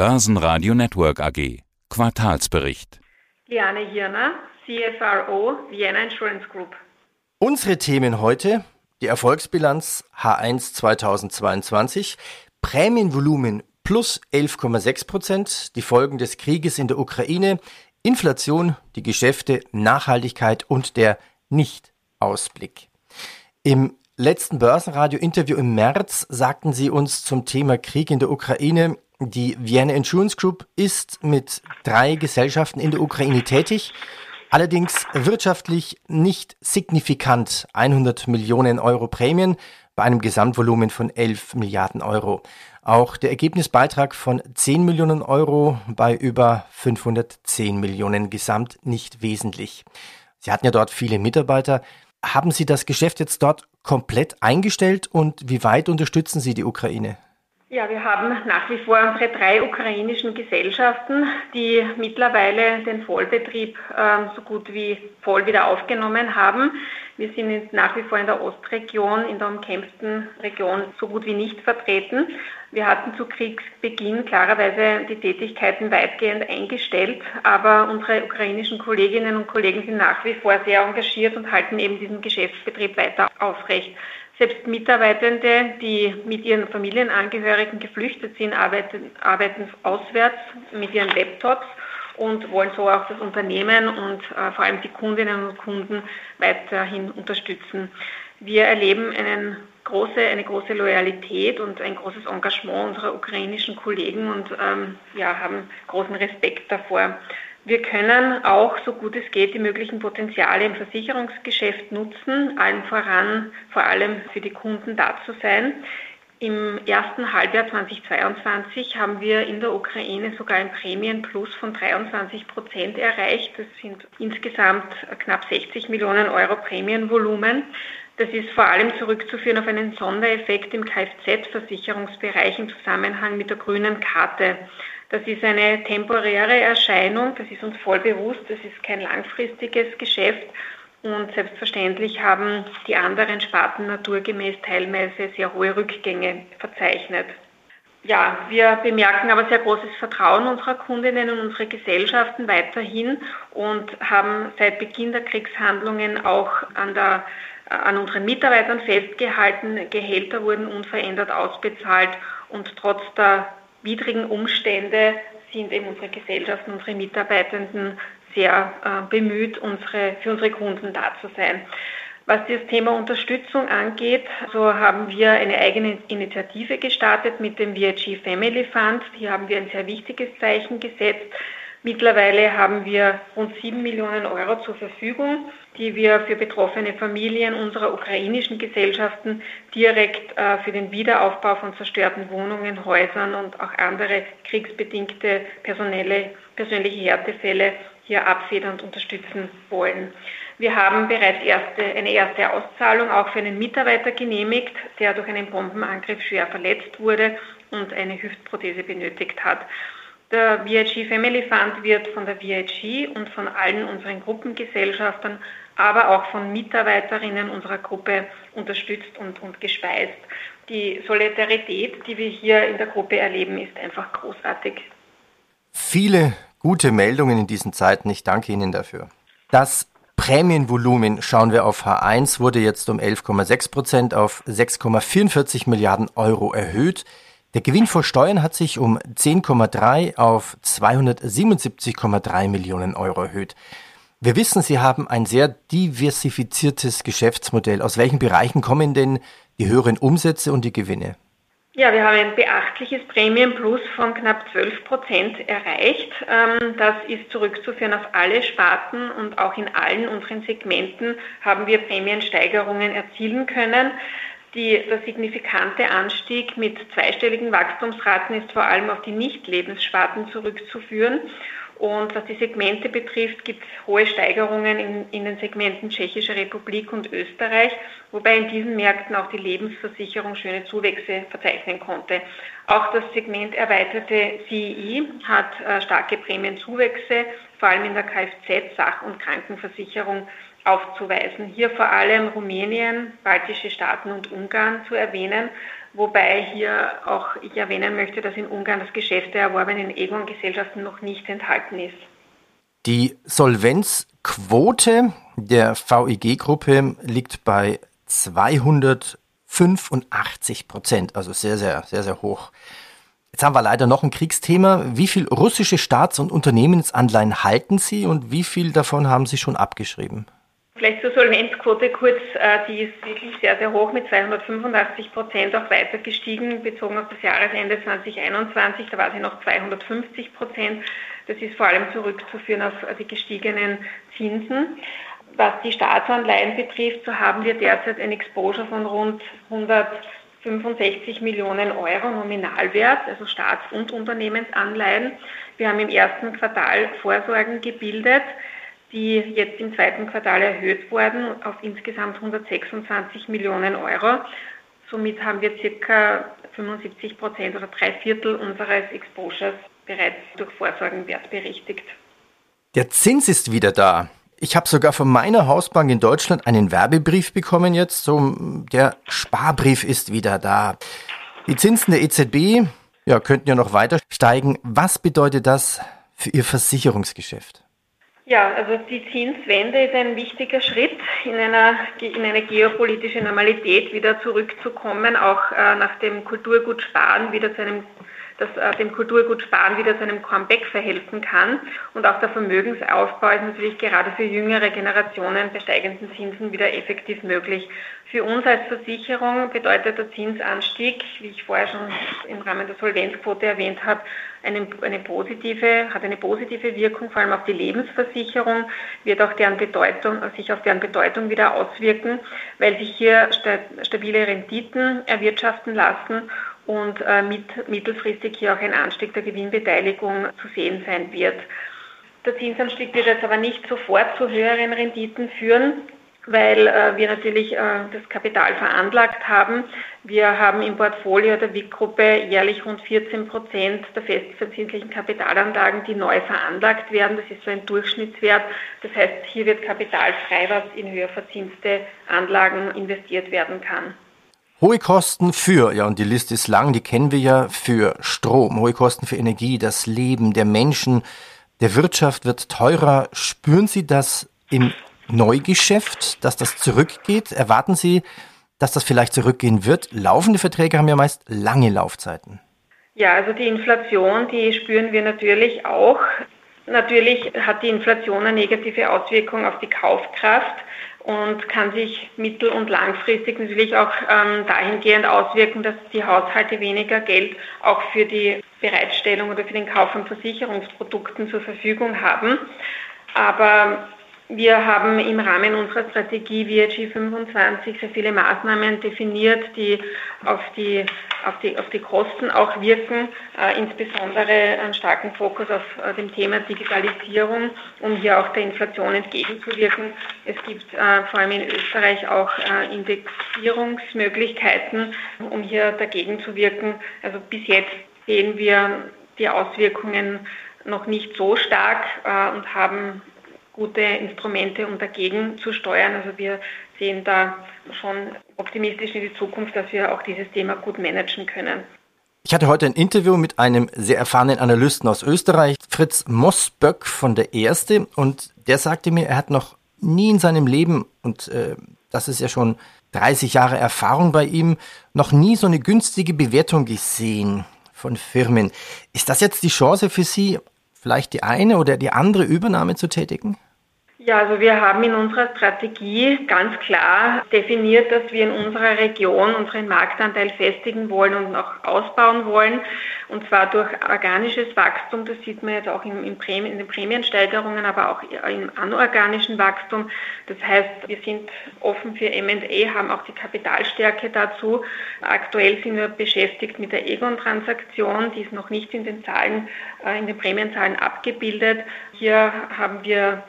Börsenradio Network AG. Quartalsbericht. Liane Hirner, CFRO Vienna Insurance Group. Unsere Themen heute: die Erfolgsbilanz H1 2022, Prämienvolumen plus 11,6 Prozent, die Folgen des Krieges in der Ukraine, Inflation, die Geschäfte, Nachhaltigkeit und der Nicht-Ausblick. Im letzten Börsenradio-Interview im März sagten Sie uns zum Thema Krieg in der Ukraine, die Vienna Insurance Group ist mit drei Gesellschaften in der Ukraine tätig, allerdings wirtschaftlich nicht signifikant 100 Millionen Euro Prämien bei einem Gesamtvolumen von 11 Milliarden Euro. Auch der Ergebnisbeitrag von 10 Millionen Euro bei über 510 Millionen gesamt nicht wesentlich. Sie hatten ja dort viele Mitarbeiter. Haben Sie das Geschäft jetzt dort komplett eingestellt und wie weit unterstützen Sie die Ukraine? Ja, wir haben nach wie vor unsere drei ukrainischen Gesellschaften, die mittlerweile den Vollbetrieb äh, so gut wie voll wieder aufgenommen haben. Wir sind nach wie vor in der Ostregion, in der umkämpften Region so gut wie nicht vertreten. Wir hatten zu Kriegsbeginn klarerweise die Tätigkeiten weitgehend eingestellt, aber unsere ukrainischen Kolleginnen und Kollegen sind nach wie vor sehr engagiert und halten eben diesen Geschäftsbetrieb weiter aufrecht. Selbst Mitarbeitende, die mit ihren Familienangehörigen geflüchtet sind, arbeiten, arbeiten auswärts mit ihren Laptops und wollen so auch das Unternehmen und äh, vor allem die Kundinnen und Kunden weiterhin unterstützen. Wir erleben große, eine große Loyalität und ein großes Engagement unserer ukrainischen Kollegen und ähm, ja, haben großen Respekt davor. Wir können auch, so gut es geht, die möglichen Potenziale im Versicherungsgeschäft nutzen, allen voran vor allem für die Kunden da zu sein. Im ersten Halbjahr 2022 haben wir in der Ukraine sogar ein Prämienplus von 23 Prozent erreicht. Das sind insgesamt knapp 60 Millionen Euro Prämienvolumen. Das ist vor allem zurückzuführen auf einen Sondereffekt im Kfz-Versicherungsbereich im Zusammenhang mit der grünen Karte. Das ist eine temporäre Erscheinung, das ist uns voll bewusst, das ist kein langfristiges Geschäft und selbstverständlich haben die anderen Sparten naturgemäß teilweise sehr hohe Rückgänge verzeichnet. Ja, wir bemerken aber sehr großes Vertrauen unserer Kundinnen und unserer Gesellschaften weiterhin und haben seit Beginn der Kriegshandlungen auch an, der, an unseren Mitarbeitern festgehalten. Gehälter wurden unverändert ausbezahlt und trotz der widrigen Umstände sind eben unsere Gesellschaften, unsere Mitarbeitenden sehr äh, bemüht, unsere, für unsere Kunden da zu sein. Was das Thema Unterstützung angeht, so haben wir eine eigene Initiative gestartet mit dem VIG Family Fund. Hier haben wir ein sehr wichtiges Zeichen gesetzt. Mittlerweile haben wir rund 7 Millionen Euro zur Verfügung, die wir für betroffene Familien unserer ukrainischen Gesellschaften direkt äh, für den Wiederaufbau von zerstörten Wohnungen, Häusern und auch andere kriegsbedingte personelle, persönliche Härtefälle hier abfedernd unterstützen wollen. Wir haben bereits erste, eine erste Auszahlung auch für einen Mitarbeiter genehmigt, der durch einen Bombenangriff schwer verletzt wurde und eine Hüftprothese benötigt hat. Der VIG Family Fund wird von der VIG und von allen unseren Gruppengesellschaftern, aber auch von Mitarbeiterinnen unserer Gruppe unterstützt und, und gespeist. Die Solidarität, die wir hier in der Gruppe erleben, ist einfach großartig. Viele gute Meldungen in diesen Zeiten. Ich danke Ihnen dafür. Das Prämienvolumen schauen wir auf H1 wurde jetzt um 11,6 Prozent auf 6,44 Milliarden Euro erhöht. Der Gewinn vor Steuern hat sich um 10,3 auf 277,3 Millionen Euro erhöht. Wir wissen, Sie haben ein sehr diversifiziertes Geschäftsmodell. Aus welchen Bereichen kommen denn die höheren Umsätze und die Gewinne? Ja, wir haben ein beachtliches Prämienplus von knapp 12 Prozent erreicht. Ähm, das ist zurückzuführen auf alle Sparten und auch in allen unseren Segmenten haben wir Prämiensteigerungen erzielen können. Die, der signifikante Anstieg mit zweistelligen Wachstumsraten ist vor allem auf die Nicht-Lebenssparten zurückzuführen. Und was die Segmente betrifft, gibt es hohe Steigerungen in, in, den Segmenten Tschechische Republik und Österreich, wobei in diesen Märkten auch die Lebensversicherung schöne Zuwächse verzeichnen konnte. Auch das Segment erweiterte CEI hat äh, starke Prämienzuwächse, vor allem in der Kfz-, Sach- und Krankenversicherung aufzuweisen. Hier vor allem Rumänien, baltische Staaten und Ungarn zu erwähnen. wobei hier auch ich erwähnen möchte, dass in Ungarn das Geschäft der erworbenen Egon-Gesellschaften noch nicht enthalten ist. Die Solvenzquote der VIG-Gruppe liegt bei 285 Prozent, also sehr, sehr, sehr, sehr hoch. Jetzt haben wir leider noch ein Kriegsthema. Wie viel russische Staats- und Unternehmensanleihen halten Sie und wie viel davon haben Sie schon abgeschrieben? Vielleicht zur Solvenzquote kurz, äh, die ist wirklich sehr, sehr hoch mit 285 Prozent auch weiter gestiegen, bezogen auf das Jahresende 2021, da war sie noch 250 Prozent. Das ist vor allem zurückzuführen auf die gestiegenen Zinsen. Was die Staatsanleihen betrifft, so haben wir derzeit ein Exposure von rund 165 Millionen Euro Nominalwert, also Staats- und Unternehmensanleihen. Wir haben im ersten Quartal Vorsorgen gebildet die jetzt im zweiten Quartal erhöht wurden auf insgesamt 126 Millionen Euro. Somit haben wir circa 75 Prozent oder drei Viertel unseres Exposures bereits durch Vorsorgenwert berichtigt. Der Zins ist wieder da. Ich habe sogar von meiner Hausbank in Deutschland einen Werbebrief bekommen jetzt. So, der Sparbrief ist wieder da. Die Zinsen der EZB ja, könnten ja noch weiter steigen. Was bedeutet das für Ihr Versicherungsgeschäft? Ja, also die Zinswende ist ein wichtiger Schritt, in, einer, in eine geopolitische Normalität wieder zurückzukommen, auch äh, nach dem Kulturgut Sparen wieder zu einem das äh, dem Kulturgut Sparen wieder zu einem Comeback verhelfen kann. Und auch der Vermögensaufbau ist natürlich gerade für jüngere Generationen bei steigenden Zinsen wieder effektiv möglich. Für uns als Versicherung bedeutet der Zinsanstieg, wie ich vorher schon im Rahmen der Solvenzquote erwähnt habe, eine, eine positive, hat eine positive Wirkung, vor allem auf die Lebensversicherung, wird auch deren Bedeutung, sich auf deren Bedeutung wieder auswirken, weil sich hier stabile Renditen erwirtschaften lassen und äh, mit, mittelfristig hier auch ein Anstieg der Gewinnbeteiligung zu sehen sein wird. Der Zinsanstieg wird jetzt aber nicht sofort zu höheren Renditen führen, weil äh, wir natürlich äh, das Kapital veranlagt haben. Wir haben im Portfolio der WIC-Gruppe jährlich rund 14 Prozent der festverzinslichen Kapitalanlagen, die neu veranlagt werden. Das ist so ein Durchschnittswert. Das heißt, hier wird Kapital frei, was in höher verzinste Anlagen investiert werden kann. Hohe Kosten für, ja, und die Liste ist lang, die kennen wir ja, für Strom, hohe Kosten für Energie, das Leben der Menschen, der Wirtschaft wird teurer. Spüren Sie das im Neugeschäft, dass das zurückgeht? Erwarten Sie, dass das vielleicht zurückgehen wird? Laufende Verträge haben ja meist lange Laufzeiten. Ja, also die Inflation, die spüren wir natürlich auch. Natürlich hat die Inflation eine negative Auswirkung auf die Kaufkraft und kann sich mittel- und langfristig natürlich auch ähm, dahingehend auswirken, dass die Haushalte weniger Geld auch für die Bereitstellung oder für den Kauf von Versicherungsprodukten zur Verfügung haben. Aber wir haben im Rahmen unserer Strategie VHG 25 sehr viele Maßnahmen definiert, die auf die, auf die, auf die Kosten auch wirken, äh, insbesondere einen starken Fokus auf äh, dem Thema Digitalisierung, um hier auch der Inflation entgegenzuwirken. Es gibt äh, vor allem in Österreich auch äh, Indexierungsmöglichkeiten, um hier dagegen zu wirken. Also bis jetzt sehen wir die Auswirkungen noch nicht so stark äh, und haben gute Instrumente, um dagegen zu steuern. Also wir sehen da schon optimistisch in die Zukunft, dass wir auch dieses Thema gut managen können. Ich hatte heute ein Interview mit einem sehr erfahrenen Analysten aus Österreich, Fritz Mossböck von der Erste, und der sagte mir, er hat noch nie in seinem Leben, und äh, das ist ja schon 30 Jahre Erfahrung bei ihm, noch nie so eine günstige Bewertung gesehen von Firmen. Ist das jetzt die Chance für Sie, vielleicht die eine oder die andere Übernahme zu tätigen? Ja, also wir haben in unserer Strategie ganz klar definiert, dass wir in unserer Region unseren Marktanteil festigen wollen und auch ausbauen wollen. Und zwar durch organisches Wachstum, das sieht man jetzt auch in, in, Prämien, in den Prämiensteigerungen, aber auch im anorganischen Wachstum. Das heißt, wir sind offen für M&A, haben auch die Kapitalstärke dazu. Aktuell sind wir beschäftigt mit der Egon-Transaktion, die ist noch nicht in den Zahlen, äh, in den Prämienzahlen abgebildet. Hier haben wir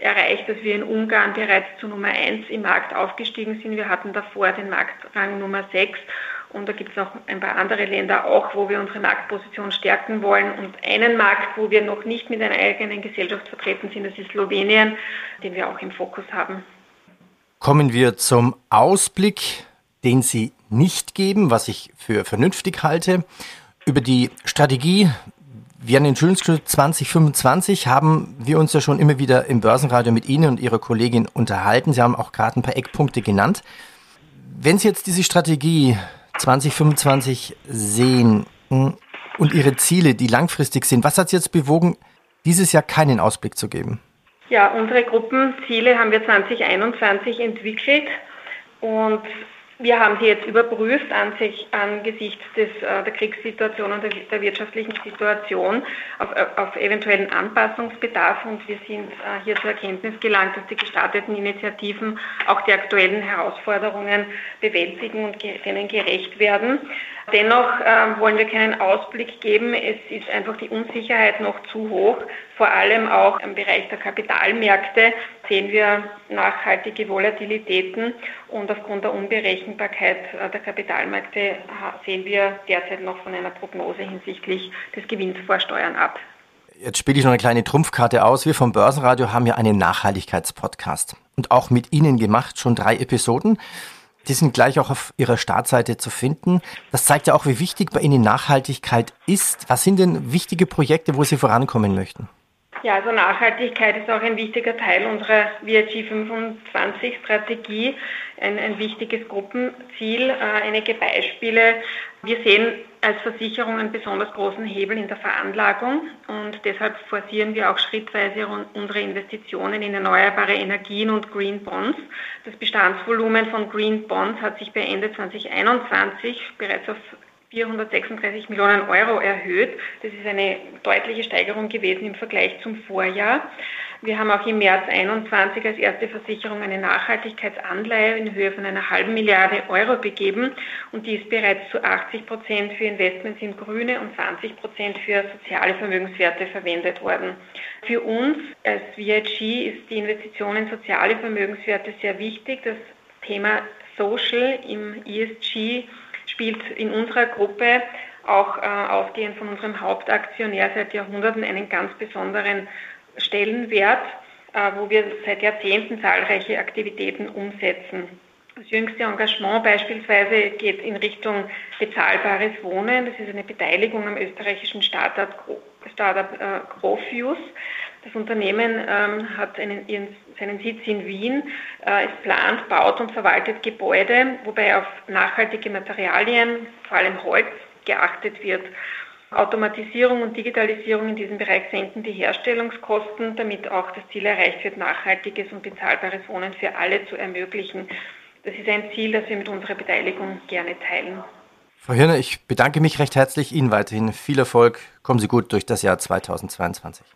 erreicht, dass wir in Ungarn bereits zu Nummer 1 im Markt aufgestiegen sind. Wir hatten davor den Marktrang Nummer 6 und da gibt es noch ein paar andere Länder auch, wo wir unsere Marktposition stärken wollen. Und einen Markt, wo wir noch nicht mit einer eigenen Gesellschaft vertreten sind, das ist Slowenien, den wir auch im Fokus haben. Kommen wir zum Ausblick. den Sie nicht geben, was ich für vernünftig halte. Über die Strategie wir an den Schulschluss 2025 haben wir uns ja schon immer wieder im Börsenradio mit Ihnen und Ihrer Kollegin unterhalten. Sie haben auch gerade ein paar Eckpunkte genannt. Wenn Sie jetzt diese Strategie 2025 sehen hm, und Ihre Ziele, die langfristig sind, was hat Sie jetzt bewogen, dieses Jahr keinen Ausblick zu geben? Ja, unsere Gruppenziele haben wir 2021 entwickelt und wir haben sie jetzt überprüft sich, angesichts des, äh, der Kriegssituation und der, der wirtschaftlichen Situation auf, äh, auf, eventuellen Anpassungsbedarf und wir sind äh, hier zur Erkenntnis gelangt, dass die gestarteten Initiativen auch die aktuellen Herausforderungen bewältigen und denen gerecht werden. Dennoch äh, wollen wir keinen Ausblick geben. Es ist einfach die Unsicherheit noch zu hoch. Vor allem auch im Bereich der Kapitalmärkte sehen wir nachhaltige Volatilitäten und aufgrund der Unberechenbarkeit äh, der Kapitalmärkte sehen wir derzeit noch von einer Prognose hinsichtlich des Gewinns vor Steuern ab. Jetzt spiele ich noch eine kleine Trumpfkarte aus. Wir vom Börsenradio haben ja einen Nachhaltigkeitspodcast und auch mit Ihnen gemacht, schon drei Episoden. Die sind gleich auch auf Ihrer Startseite zu finden. Das zeigt ja auch, wie wichtig bei Ihnen Nachhaltigkeit ist. Was sind denn wichtige Projekte, wo Sie vorankommen möchten? Ja, also Nachhaltigkeit ist auch ein wichtiger Teil unserer VIG 25 Strategie, ein, ein wichtiges Gruppenziel. Äh, einige Beispiele. Wir sehen als Versicherung einen besonders großen Hebel in der Veranlagung und deshalb forcieren wir auch schrittweise unsere Investitionen in erneuerbare Energien und Green Bonds. Das Bestandsvolumen von Green Bonds hat sich bei Ende 2021 bereits auf 436 Millionen Euro erhöht. Das ist eine deutliche Steigerung gewesen im Vergleich zum Vorjahr. Wir haben auch im März 2021 als erste Versicherung eine Nachhaltigkeitsanleihe in Höhe von einer halben Milliarde Euro begeben und die ist bereits zu 80 Prozent für Investments in grüne und 20 Prozent für soziale Vermögenswerte verwendet worden. Für uns als VIG ist die Investition in soziale Vermögenswerte sehr wichtig. Das Thema Social im ESG spielt in unserer Gruppe auch äh, ausgehend von unserem Hauptaktionär seit Jahrhunderten einen ganz besonderen Stellenwert, äh, wo wir seit Jahrzehnten zahlreiche Aktivitäten umsetzen. Das jüngste Engagement beispielsweise geht in Richtung bezahlbares Wohnen. Das ist eine Beteiligung am österreichischen Startup, Startup äh, Grofuse. Das Unternehmen ähm, hat einen, ihren, seinen Sitz in Wien. Äh, es plant, baut und verwaltet Gebäude, wobei auf nachhaltige Materialien, vor allem Holz, geachtet wird. Automatisierung und Digitalisierung in diesem Bereich senken die Herstellungskosten, damit auch das Ziel erreicht wird, nachhaltiges und bezahlbares Wohnen für alle zu ermöglichen. Das ist ein Ziel, das wir mit unserer Beteiligung gerne teilen. Frau Hirner, ich bedanke mich recht herzlich. Ihnen weiterhin viel Erfolg. Kommen Sie gut durch das Jahr 2022.